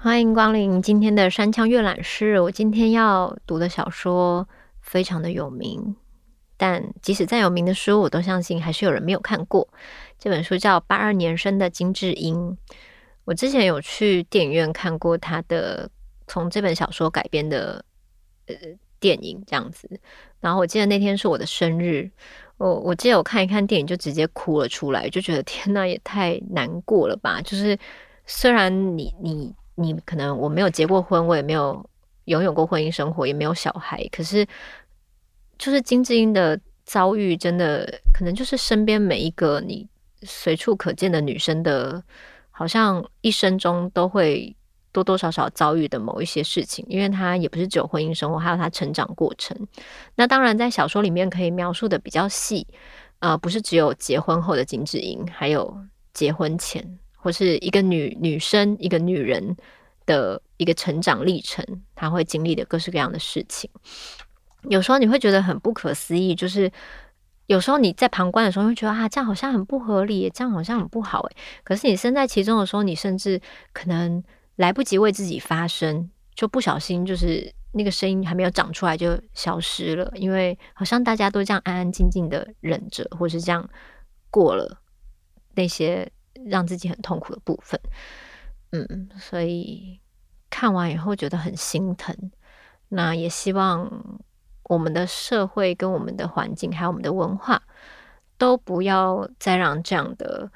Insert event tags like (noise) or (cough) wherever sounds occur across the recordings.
欢迎光临今天的山羌阅览室。我今天要读的小说非常的有名，但即使再有名的书，我都相信还是有人没有看过。这本书叫《八二年生的金智英》。我之前有去电影院看过他的从这本小说改编的呃电影，这样子。然后我记得那天是我的生日，我我记得我看一看电影就直接哭了出来，就觉得 (laughs) 天呐，也太难过了吧！就是虽然你你。你可能我没有结过婚，我也没有拥有过婚姻生活，也没有小孩。可是，就是金智英的遭遇，真的可能就是身边每一个你随处可见的女生的，好像一生中都会多多少少遭遇的某一些事情。因为他也不是只有婚姻生活，还有他成长过程。那当然，在小说里面可以描述的比较细，呃，不是只有结婚后的金智英，还有结婚前。或是一个女女生，一个女人的一个成长历程，她会经历的各式各样的事情。有时候你会觉得很不可思议，就是有时候你在旁观的时候会觉得啊，这样好像很不合理，这样好像很不好诶。可是你身在其中的时候，你甚至可能来不及为自己发声，就不小心就是那个声音还没有长出来就消失了，因为好像大家都这样安安静静的忍着，或是这样过了那些。让自己很痛苦的部分，嗯，所以看完以后觉得很心疼。那也希望我们的社会、跟我们的环境，还有我们的文化，都不要再让这样的，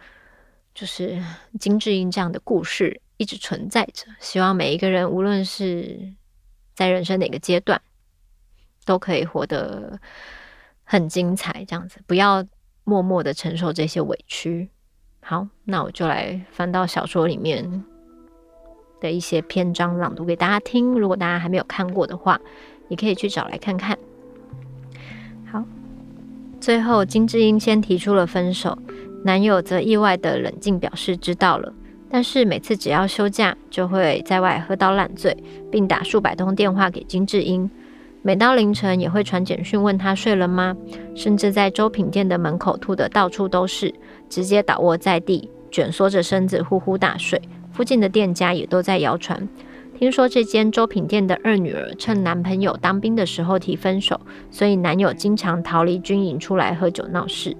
就是金智英这样的故事一直存在着。希望每一个人，无论是在人生哪个阶段，都可以活得很精彩。这样子，不要默默的承受这些委屈。好，那我就来翻到小说里面的一些篇章，朗读给大家听。如果大家还没有看过的话，也可以去找来看看。好，最后金智英先提出了分手，男友则意外的冷静表示知道了，但是每次只要休假，就会在外喝到烂醉，并打数百通电话给金智英。每到凌晨也会传简讯问他睡了吗，甚至在粥品店的门口吐得到处都是，直接倒卧在地，卷缩着身子呼呼大睡。附近的店家也都在谣传，听说这间粥品店的二女儿趁男朋友当兵的时候提分手，所以男友经常逃离军营出来喝酒闹事。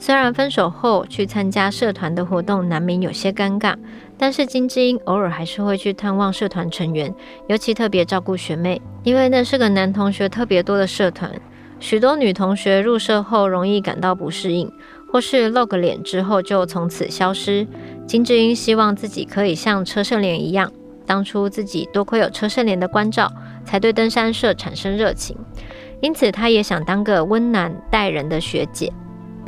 虽然分手后去参加社团的活动难免有些尴尬，但是金智英偶尔还是会去探望社团成员，尤其特别照顾学妹，因为那是个男同学特别多的社团，许多女同学入社后容易感到不适应，或是露个脸之后就从此消失。金智英希望自己可以像车胜莲一样，当初自己多亏有车胜莲的关照，才对登山社产生热情，因此她也想当个温暖待人的学姐。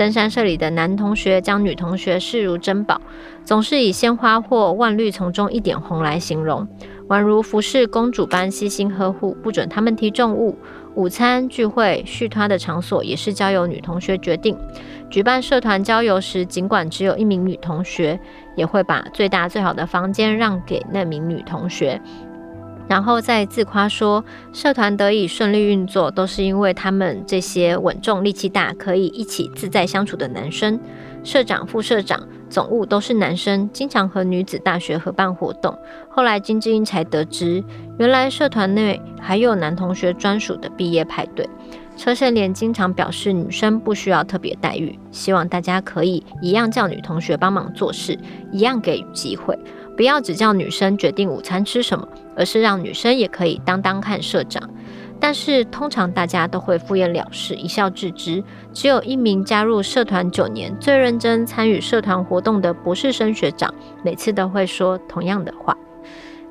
登山社里的男同学将女同学视如珍宝，总是以鲜花或万绿丛中一点红来形容，宛如服侍公主般悉心呵护，不准他们提重物。午餐聚会续他的场所也是交由女同学决定。举办社团郊游时，尽管只有一名女同学，也会把最大最好的房间让给那名女同学。然后再自夸说，社团得以顺利运作，都是因为他们这些稳重、力气大、可以一起自在相处的男生。社长、副社长、总务都是男生，经常和女子大学合办活动。后来金智英才得知，原来社团内还有男同学专属的毕业派对。车胜莲经常表示，女生不需要特别待遇，希望大家可以一样叫女同学帮忙做事，一样给予机会。不要只叫女生决定午餐吃什么，而是让女生也可以当当看社长。但是通常大家都会敷衍了事，一笑置之。只有一名加入社团九年、最认真参与社团活动的博士生学长，每次都会说同样的话：“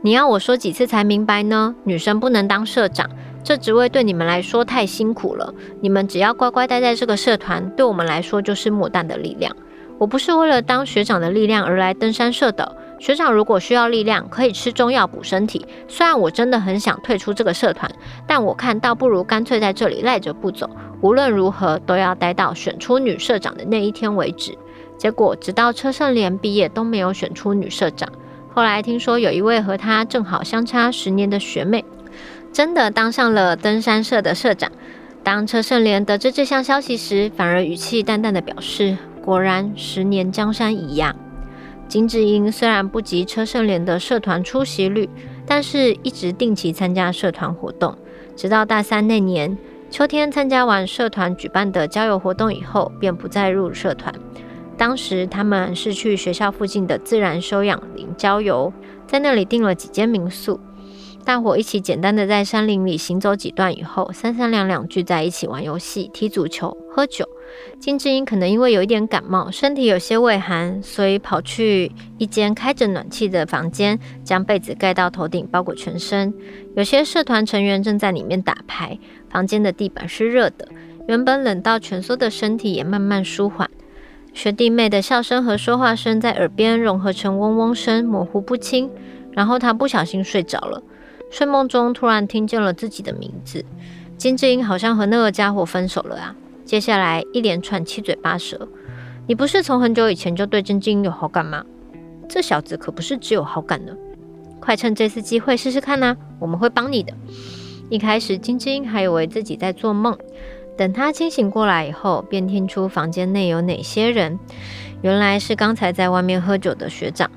你要我说几次才明白呢？女生不能当社长，这职位对你们来说太辛苦了。你们只要乖乖待在这个社团，对我们来说就是莫大的力量。我不是为了当学长的力量而来登山社的。”学长如果需要力量，可以吃中药补身体。虽然我真的很想退出这个社团，但我看倒不如干脆在这里赖着不走。无论如何，都要待到选出女社长的那一天为止。结果，直到车胜莲毕业都没有选出女社长。后来听说有一位和她正好相差十年的学妹，真的当上了登山社的社长。当车胜莲得知这项消息时，反而语气淡淡的表示：“果然，十年江山一样。”金智英虽然不及车胜莲的社团出席率，但是一直定期参加社团活动。直到大三那年秋天，参加完社团举办的郊游活动以后，便不再入社团。当时他们是去学校附近的自然休养林郊游，在那里订了几间民宿。大伙一起简单的在山林里行走几段以后，三三两两聚在一起玩游戏、踢足球、喝酒。金智英可能因为有一点感冒，身体有些畏寒，所以跑去一间开着暖气的房间，将被子盖到头顶，包裹全身。有些社团成员正在里面打牌，房间的地板是热的，原本冷到蜷缩的身体也慢慢舒缓。学弟妹的笑声和说话声在耳边融合成嗡嗡声，模糊不清。然后他不小心睡着了。睡梦中突然听见了自己的名字，金智英好像和那个家伙分手了啊！接下来一连串七嘴八舌，你不是从很久以前就对金智英有好感吗？这小子可不是只有好感的，快趁这次机会试试看呐！我们会帮你的。一开始金智英还以为自己在做梦，等他清醒过来以后，便听出房间内有哪些人，原来是刚才在外面喝酒的学长。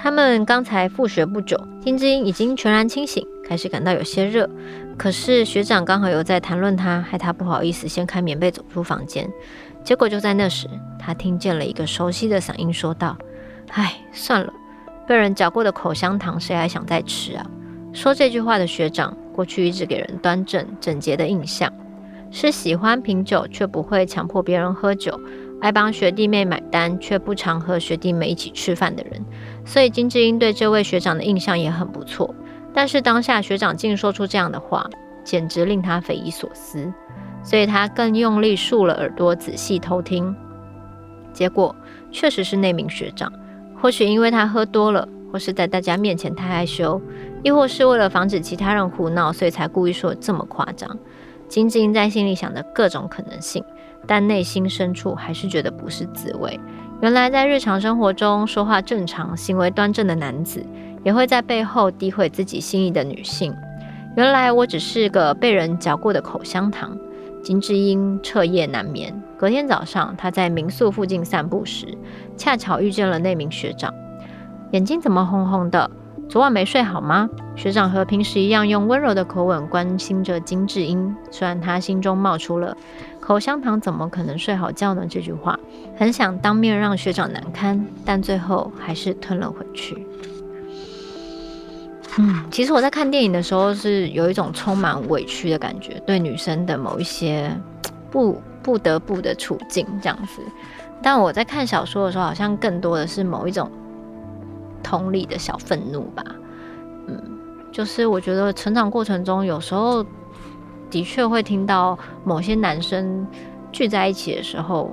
他们刚才复学不久，金智英已经全然清醒，开始感到有些热。可是学长刚好又在谈论他，害他不好意思掀开棉被走出房间。结果就在那时，他听见了一个熟悉的嗓音说道：“唉，算了，被人嚼过的口香糖，谁还想再吃啊？”说这句话的学长，过去一直给人端正整洁的印象，是喜欢品酒却不会强迫别人喝酒。爱帮学弟妹买单，却不常和学弟妹一起吃饭的人，所以金智英对这位学长的印象也很不错。但是当下学长竟说出这样的话，简直令他匪夷所思，所以他更用力竖了耳朵，仔细偷听。结果确实是那名学长。或许因为他喝多了，或是在大家面前太害羞，亦或是为了防止其他人胡闹，所以才故意说这么夸张。金智英在心里想着各种可能性。但内心深处还是觉得不是滋味。原来在日常生活中说话正常、行为端正的男子，也会在背后诋毁自己心仪的女性。原来我只是个被人嚼过的口香糖。金智英彻夜难眠。隔天早上，她在民宿附近散步时，恰巧遇见了那名学长。眼睛怎么红红的？昨晚没睡好吗？学长和平时一样，用温柔的口吻关心着金智英。虽然他心中冒出了。口香糖怎么可能睡好觉呢？这句话很想当面让学长难堪，但最后还是吞了回去。嗯，其实我在看电影的时候是有一种充满委屈的感觉，对女生的某一些不不得不的处境这样子。但我在看小说的时候，好像更多的是某一种同理的小愤怒吧。嗯，就是我觉得成长过程中有时候。的确会听到某些男生聚在一起的时候，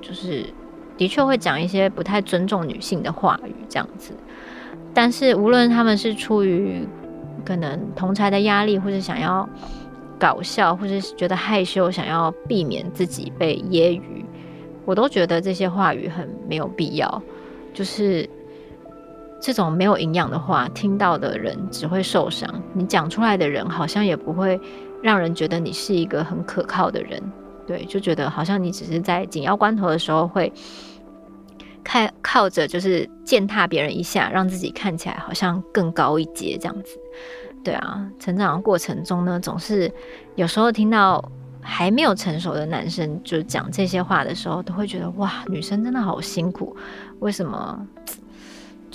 就是的确会讲一些不太尊重女性的话语这样子。但是无论他们是出于可能同才的压力，或是想要搞笑，或是觉得害羞，想要避免自己被揶揄，我都觉得这些话语很没有必要。就是这种没有营养的话，听到的人只会受伤，你讲出来的人好像也不会。让人觉得你是一个很可靠的人，对，就觉得好像你只是在紧要关头的时候会靠靠着，就是践踏别人一下，让自己看起来好像更高一阶这样子。对啊，成长的过程中呢，总是有时候听到还没有成熟的男生就讲这些话的时候，都会觉得哇，女生真的好辛苦，为什么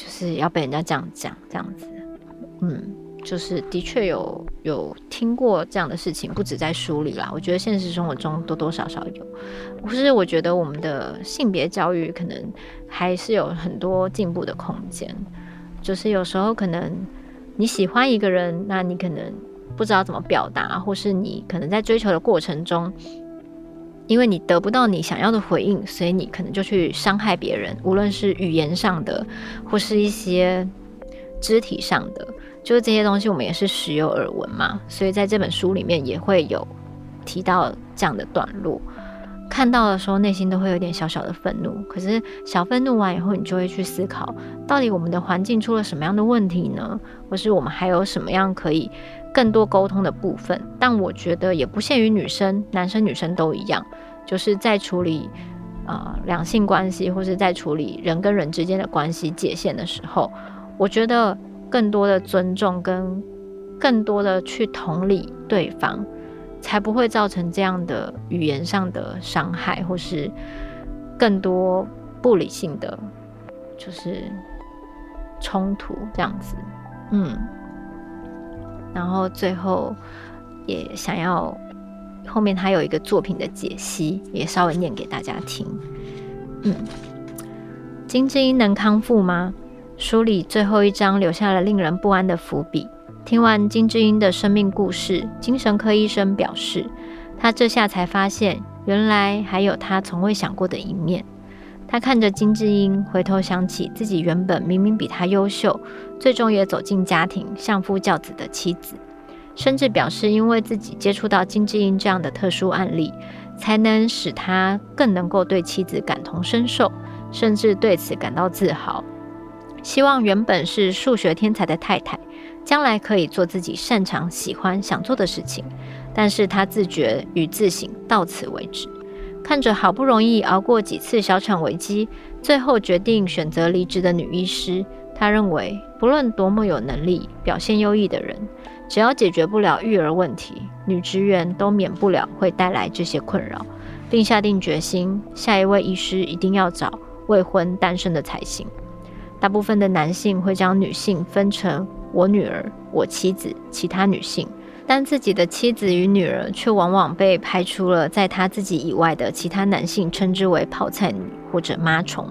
就是要被人家这样讲这样子？嗯。就是的确有有听过这样的事情，不止在书里啦。我觉得现实生活中多多少少有。可是我觉得我们的性别教育可能还是有很多进步的空间。就是有时候可能你喜欢一个人，那你可能不知道怎么表达，或是你可能在追求的过程中，因为你得不到你想要的回应，所以你可能就去伤害别人，无论是语言上的，或是一些肢体上的。就是这些东西，我们也是时有耳闻嘛，所以在这本书里面也会有提到这样的段落。看到的时候，内心都会有点小小的愤怒。可是小愤怒完以后，你就会去思考，到底我们的环境出了什么样的问题呢？或是我们还有什么样可以更多沟通的部分？但我觉得也不限于女生，男生女生都一样，就是在处理呃两性关系，或是在处理人跟人之间的关系界限的时候，我觉得更多的尊重跟更多的去同理对方。才不会造成这样的语言上的伤害，或是更多不理性的就是冲突这样子。嗯，然后最后也想要后面还有一个作品的解析，也稍微念给大家听。嗯，金智英能康复吗？书里最后一章留下了令人不安的伏笔。听完金智英的生命故事，精神科医生表示，他这下才发现，原来还有他从未想过的一面。他看着金智英，回头想起自己原本明明比他优秀，最终也走进家庭，相夫教子的妻子，甚至表示，因为自己接触到金智英这样的特殊案例，才能使他更能够对妻子感同身受，甚至对此感到自豪。希望原本是数学天才的太太，将来可以做自己擅长、喜欢、想做的事情，但是他自觉与自省到此为止。看着好不容易熬过几次小产危机，最后决定选择离职的女医师，他认为不论多么有能力、表现优异的人，只要解决不了育儿问题，女职员都免不了会带来这些困扰，并下定决心，下一位医师一定要找未婚单身的才行。大部分的男性会将女性分成我女儿、我妻子、其他女性，但自己的妻子与女儿却往往被排除了在他自己以外的其他男性称之为泡菜女或者妈虫。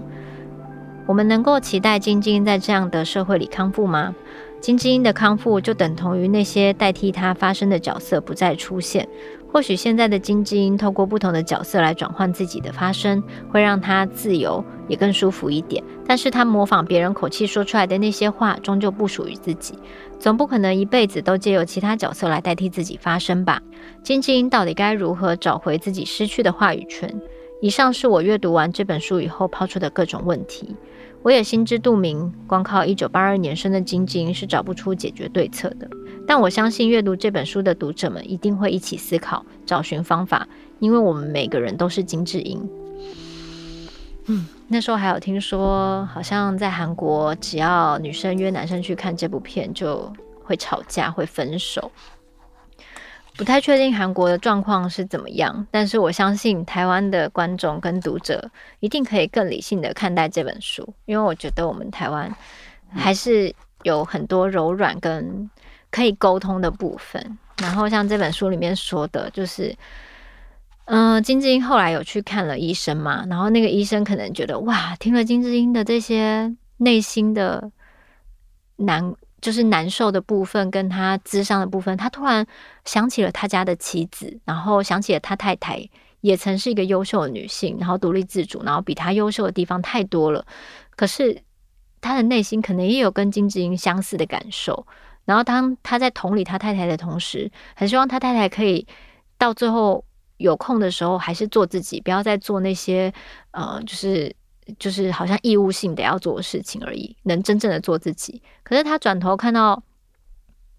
我们能够期待晶晶在这样的社会里康复吗？晶晶的康复就等同于那些代替她发生的角色不再出现。或许现在的金晶透过不同的角色来转换自己的发声，会让她自由，也更舒服一点。但是她模仿别人口气说出来的那些话，终究不属于自己。总不可能一辈子都借由其他角色来代替自己发声吧？金晶到底该如何找回自己失去的话语权？以上是我阅读完这本书以后抛出的各种问题。我也心知肚明，光靠一九八二年生的晶晶是找不出解决对策的。但我相信阅读这本书的读者们一定会一起思考，找寻方法，因为我们每个人都是金智英。嗯，那时候还有听说，好像在韩国，只要女生约男生去看这部片，就会吵架，会分手。不太确定韩国的状况是怎么样，但是我相信台湾的观众跟读者一定可以更理性的看待这本书，因为我觉得我们台湾还是有很多柔软跟。可以沟通的部分，然后像这本书里面说的，就是，嗯、呃，金智英后来有去看了医生嘛，然后那个医生可能觉得，哇，听了金智英的这些内心的难，就是难受的部分，跟他咨商的部分，他突然想起了他家的妻子，然后想起了他太太也曾是一个优秀的女性，然后独立自主，然后比他优秀的地方太多了，可是他的内心可能也有跟金智英相似的感受。然后当他在同理他太太的同时，很希望他太太可以到最后有空的时候，还是做自己，不要再做那些呃，就是就是好像义务性的要做的事情而已，能真正的做自己。可是他转头看到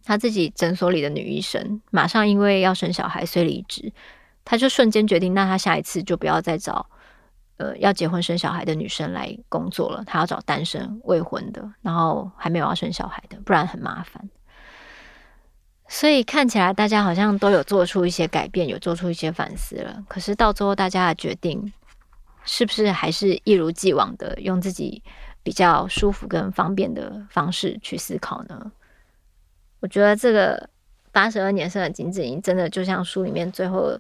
他自己诊所里的女医生，马上因为要生小孩，所以离职，他就瞬间决定，那他下一次就不要再找呃要结婚生小孩的女生来工作了，他要找单身未婚的，然后还没有要生小孩的，不然很麻烦。所以看起来大家好像都有做出一些改变，有做出一些反思了。可是到最后，大家的决定是不是还是一如既往的用自己比较舒服跟方便的方式去思考呢？我觉得这个八十二年生的金智英，真的就像书里面最后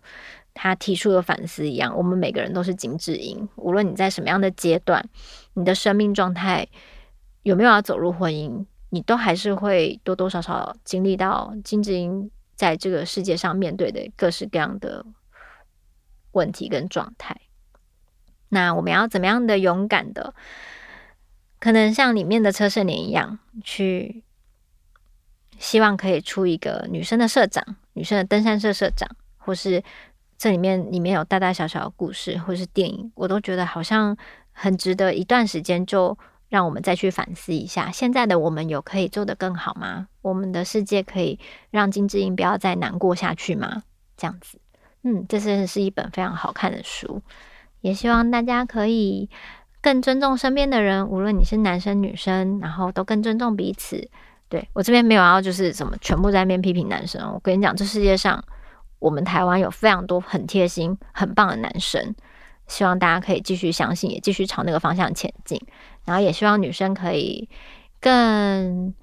他提出的反思一样，我们每个人都是金智英，无论你在什么样的阶段，你的生命状态有没有要走入婚姻。你都还是会多多少少经历到金智英在这个世界上面对的各式各样的问题跟状态。那我们要怎么样的勇敢的，可能像里面的车胜年一样，去希望可以出一个女生的社长，女生的登山社社长，或是这里面里面有大大小小的故事，或是电影，我都觉得好像很值得一段时间，就让我们再去反思一下，现在的我们有可以做得更好吗？我们的世界可以让金智英不要再难过下去吗？这样子，嗯，这是是一本非常好看的书，也希望大家可以更尊重身边的人，无论你是男生女生，然后都更尊重彼此。对，我这边没有要就是什么全部在那边批评男生。我跟你讲，这世界上我们台湾有非常多很贴心、很棒的男生。希望大家可以继续相信，也继续朝那个方向前进。然后也希望女生可以更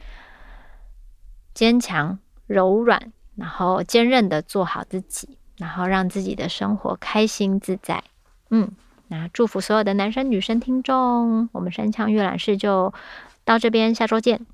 坚强、柔软，然后坚韧的做好自己，然后让自己的生活开心自在。嗯，那祝福所有的男生女生听众，我们山腔阅览室就到这边，下周见。